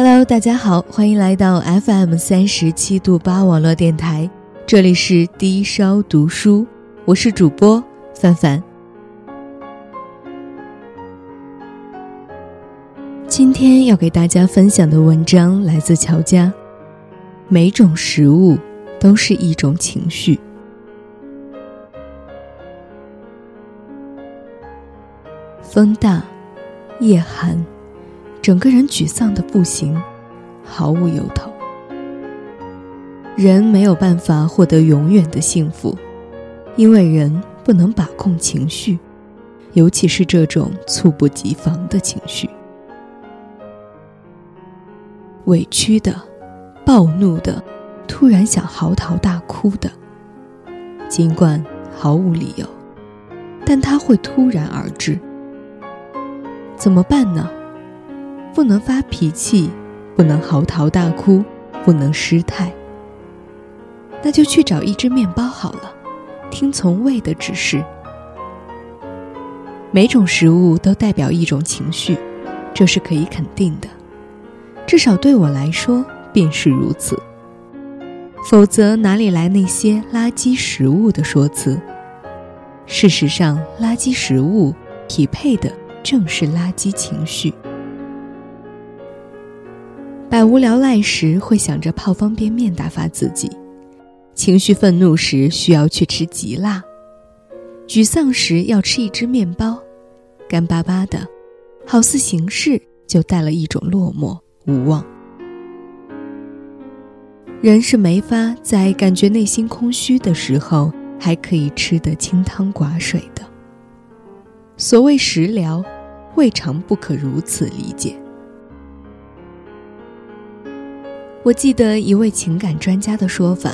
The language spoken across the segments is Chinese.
Hello，大家好，欢迎来到 FM 三十七度八网络电台，这里是低烧读书，我是主播范范。今天要给大家分享的文章来自乔家。每种食物都是一种情绪。风大，夜寒，整个人沮丧的不行，毫无由头。人没有办法获得永远的幸福，因为人不能把控情绪，尤其是这种猝不及防的情绪。委屈的，暴怒的，突然想嚎啕大哭的，尽管毫无理由，但他会突然而至。怎么办呢？不能发脾气，不能嚎啕大哭，不能失态。那就去找一只面包好了，听从胃的指示。每种食物都代表一种情绪，这是可以肯定的，至少对我来说便是如此。否则哪里来那些垃圾食物的说辞？事实上，垃圾食物匹配的。正是垃圾情绪。百无聊赖时会想着泡方便面打发自己，情绪愤怒时需要去吃极辣，沮丧时要吃一只面包，干巴巴的，好似形式就带了一种落寞无望。人是没法在感觉内心空虚的时候还可以吃得清汤寡水的。所谓食疗。未尝不可如此理解。我记得一位情感专家的说法，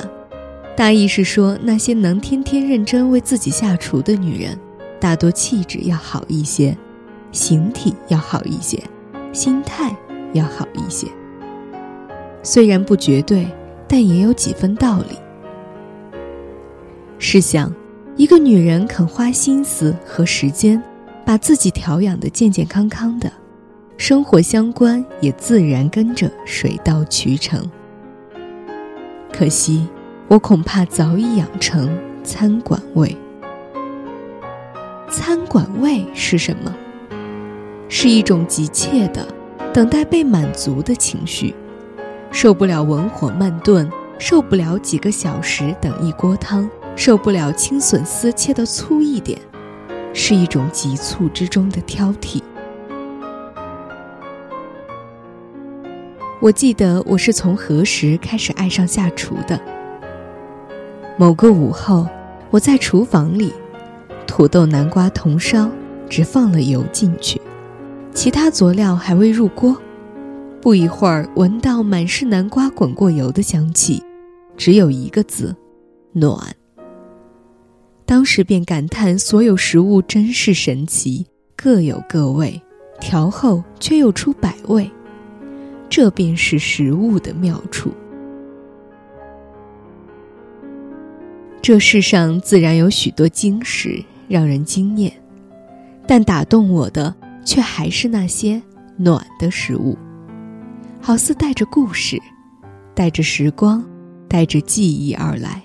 大意是说，那些能天天认真为自己下厨的女人，大多气质要好一些，形体要好一些，心态要好一些。虽然不绝对，但也有几分道理。试想，一个女人肯花心思和时间。把自己调养的健健康康的，生活相关也自然跟着水到渠成。可惜，我恐怕早已养成餐馆胃。餐馆胃是什么？是一种急切的、等待被满足的情绪，受不了文火慢炖，受不了几个小时等一锅汤，受不了青笋丝切的粗一点。是一种急促之中的挑剔。我记得我是从何时开始爱上下厨的。某个午后，我在厨房里，土豆、南瓜同烧，只放了油进去，其他佐料还未入锅。不一会儿，闻到满是南瓜滚过油的香气，只有一个字：暖。当时便感叹：所有食物真是神奇，各有各味，调后却又出百味。这便是食物的妙处。这世上自然有许多精食让人惊艳，但打动我的却还是那些暖的食物，好似带着故事，带着时光，带着记忆而来。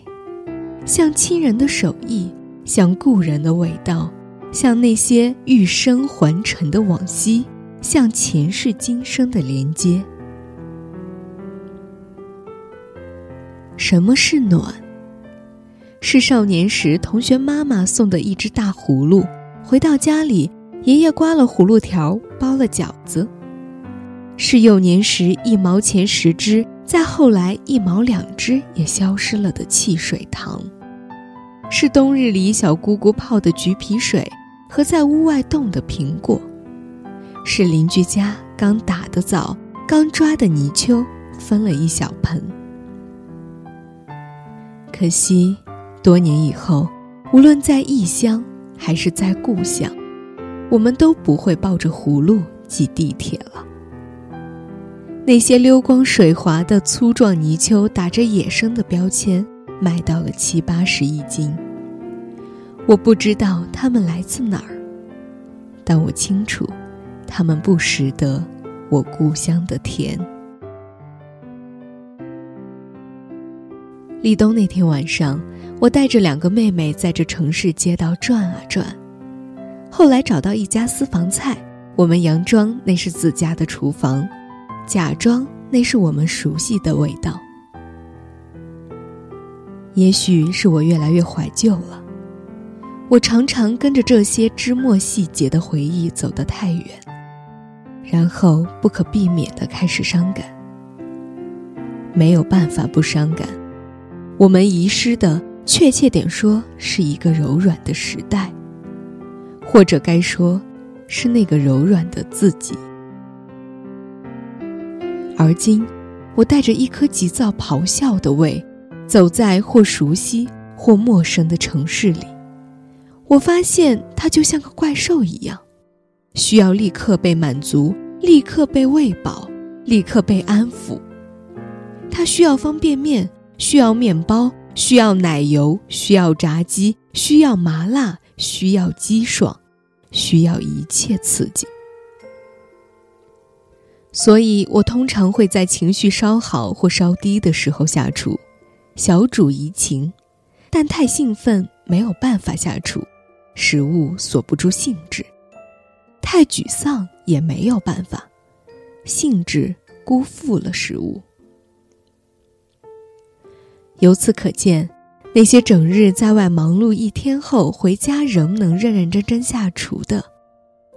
像亲人的手艺，像故人的味道，像那些欲生还尘的往昔，像前世今生的连接。什么是暖？是少年时同学妈妈送的一只大葫芦，回到家里，爷爷刮了葫芦条包了饺子。是幼年时一毛钱十只，再后来一毛两只也消失了的汽水糖。是冬日里小姑姑泡的橘皮水和在屋外冻的苹果，是邻居家刚打的枣、刚抓的泥鳅，分了一小盆。可惜，多年以后，无论在异乡还是在故乡，我们都不会抱着葫芦挤地铁了。那些溜光水滑的粗壮泥鳅，打着野生的标签。卖到了七八十一斤。我不知道它们来自哪儿，但我清楚，它们不识得我故乡的甜。立冬那天晚上，我带着两个妹妹在这城市街道转啊转，后来找到一家私房菜，我们佯装那是自家的厨房，假装那是我们熟悉的味道。也许是我越来越怀旧了，我常常跟着这些枝末细节的回忆走得太远，然后不可避免地开始伤感。没有办法不伤感。我们遗失的，确切点说，是一个柔软的时代，或者该说，是那个柔软的自己。而今，我带着一颗急躁咆哮的胃，走在或熟悉或陌生的城市里，我发现它就像个怪兽一样，需要立刻被满足，立刻被喂饱，立刻被安抚。它需要方便面。需要面包，需要奶油，需要炸鸡，需要麻辣，需要鸡爽，需要一切刺激。所以我通常会在情绪稍好或稍低的时候下厨，小煮怡情；但太兴奋没有办法下厨，食物锁不住兴致；太沮丧也没有办法，兴致辜负了食物。由此可见，那些整日在外忙碌一天后回家仍能认认真真下厨的，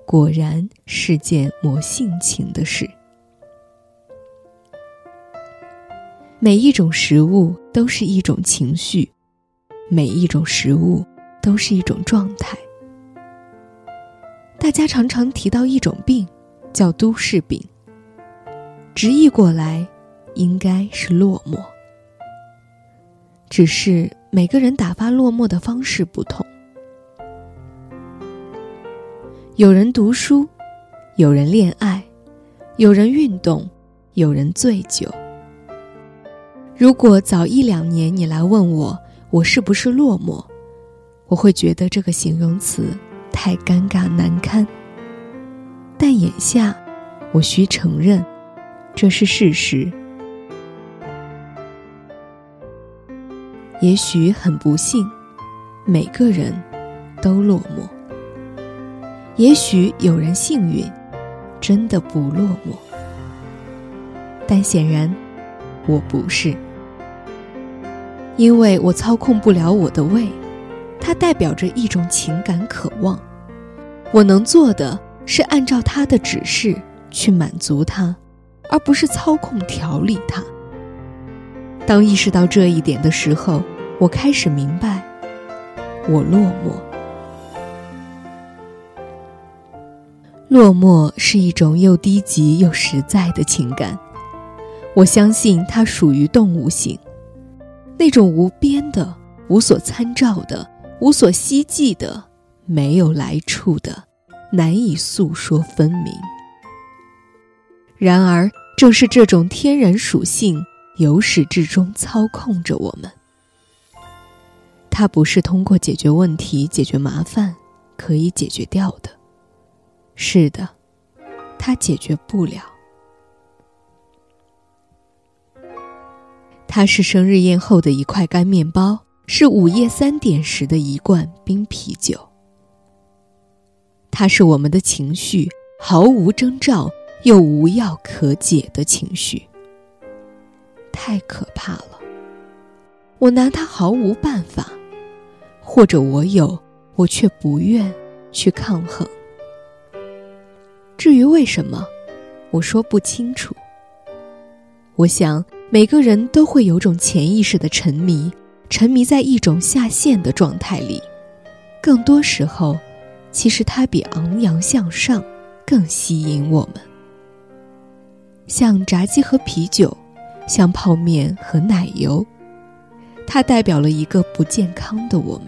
果然是件磨性情的事。每一种食物都是一种情绪，每一种食物都是一种状态。大家常常提到一种病，叫都市病。直译过来，应该是落寞。只是每个人打发落寞的方式不同，有人读书，有人恋爱，有人运动，有人醉酒。如果早一两年你来问我，我是不是落寞，我会觉得这个形容词太尴尬难堪。但眼下，我需承认，这是事实。也许很不幸，每个人都落寞。也许有人幸运，真的不落寞。但显然，我不是，因为我操控不了我的胃，它代表着一种情感渴望。我能做的是按照他的指示去满足他，而不是操控调理他。当意识到这一点的时候，我开始明白，我落寞。落寞是一种又低级又实在的情感，我相信它属于动物性，那种无边的、无所参照的、无所希冀的、没有来处的、难以诉说分明。然而，正是这种天然属性，由始至终操控着我们。它不是通过解决问题、解决麻烦可以解决掉的。是的，它解决不了。它是生日宴后的一块干面包，是午夜三点时的一罐冰啤酒。它是我们的情绪，毫无征兆又无药可解的情绪。太可怕了，我拿它毫无办法。或者我有，我却不愿去抗衡。至于为什么，我说不清楚。我想每个人都会有种潜意识的沉迷，沉迷在一种下线的状态里。更多时候，其实它比昂扬向上更吸引我们。像炸鸡和啤酒，像泡面和奶油，它代表了一个不健康的我们。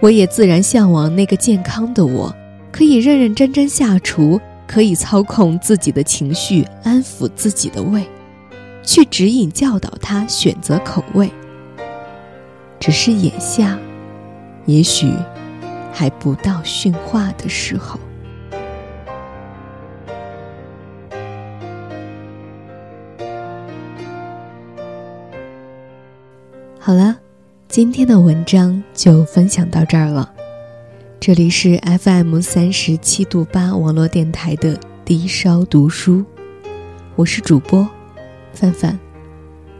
我也自然向往那个健康的我，可以认认真真下厨，可以操控自己的情绪，安抚自己的胃，去指引教导他选择口味。只是眼下，也许还不到驯化的时候。好了，今天的文章就分享到这儿了。这里是 FM 三十七度八网络电台的低烧读书，我是主播范范，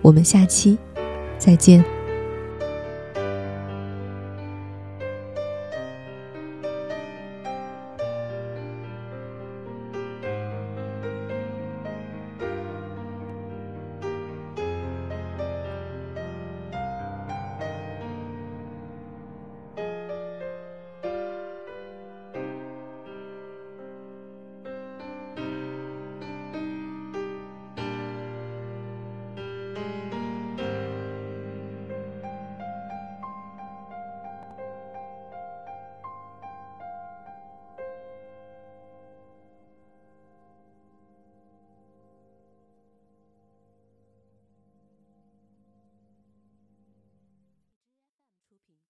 我们下期再见。